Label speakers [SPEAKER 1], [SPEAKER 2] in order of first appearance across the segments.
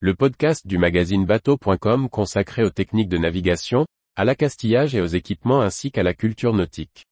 [SPEAKER 1] le podcast du magazine bateau.com consacré aux techniques de navigation, à l'accastillage et aux équipements ainsi qu'à la culture nautique.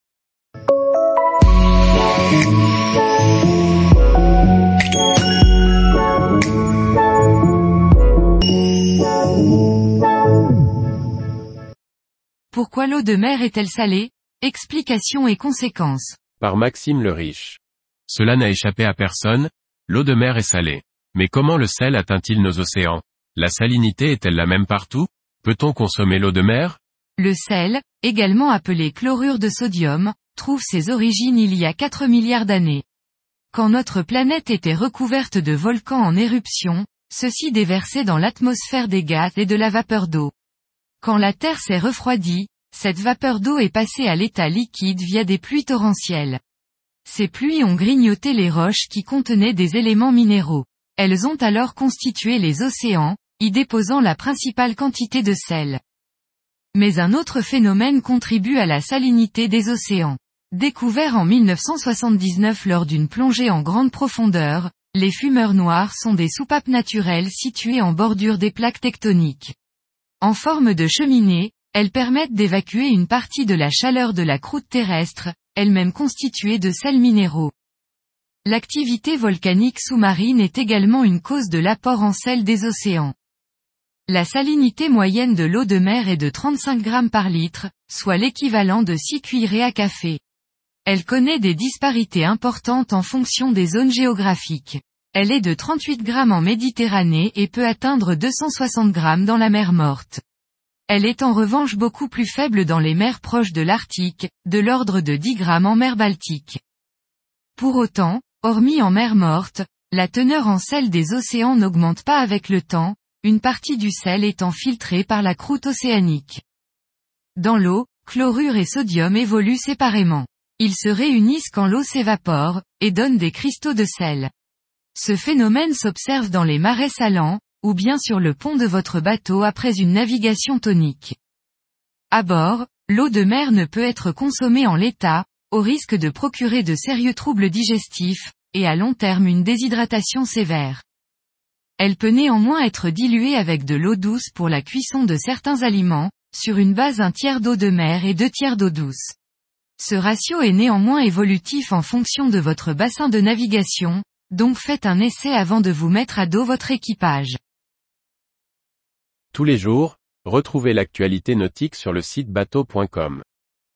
[SPEAKER 2] Pourquoi l'eau de mer est-elle salée? Explications et conséquences.
[SPEAKER 1] Par Maxime le Riche. Cela n'a échappé à personne, l'eau de mer est salée. Mais comment le sel atteint-il nos océans? La salinité est-elle la même partout? Peut-on consommer l'eau de mer?
[SPEAKER 2] Le sel, également appelé chlorure de sodium, trouve ses origines il y a 4 milliards d'années. Quand notre planète était recouverte de volcans en éruption, ceux-ci déversaient dans l'atmosphère des gaz et de la vapeur d'eau. Quand la Terre s'est refroidie, cette vapeur d'eau est passée à l'état liquide via des pluies torrentielles. Ces pluies ont grignoté les roches qui contenaient des éléments minéraux. Elles ont alors constitué les océans, y déposant la principale quantité de sel. Mais un autre phénomène contribue à la salinité des océans. Découvert en 1979 lors d'une plongée en grande profondeur, les fumeurs noirs sont des soupapes naturelles situées en bordure des plaques tectoniques. En forme de cheminée, elles permettent d'évacuer une partie de la chaleur de la croûte terrestre, elle-même constituée de sels minéraux. L'activité volcanique sous-marine est également une cause de l'apport en sel des océans. La salinité moyenne de l'eau de mer est de 35 grammes par litre, soit l'équivalent de 6 cuillerées à café. Elle connaît des disparités importantes en fonction des zones géographiques. Elle est de 38 grammes en Méditerranée et peut atteindre 260 grammes dans la mer morte. Elle est en revanche beaucoup plus faible dans les mers proches de l'Arctique, de l'ordre de 10 grammes en mer Baltique. Pour autant, hormis en mer morte, la teneur en sel des océans n'augmente pas avec le temps, une partie du sel étant filtrée par la croûte océanique. Dans l'eau, chlorure et sodium évoluent séparément. Ils se réunissent quand l'eau s'évapore, et donnent des cristaux de sel. Ce phénomène s'observe dans les marais salants, ou bien sur le pont de votre bateau après une navigation tonique. À bord, l'eau de mer ne peut être consommée en l'état, au risque de procurer de sérieux troubles digestifs, et à long terme une déshydratation sévère. Elle peut néanmoins être diluée avec de l'eau douce pour la cuisson de certains aliments, sur une base un tiers d'eau de mer et deux tiers d'eau douce. Ce ratio est néanmoins évolutif en fonction de votre bassin de navigation, donc faites un essai avant de vous mettre à dos votre équipage.
[SPEAKER 1] Tous les jours, retrouvez l'actualité nautique sur le site bateau.com.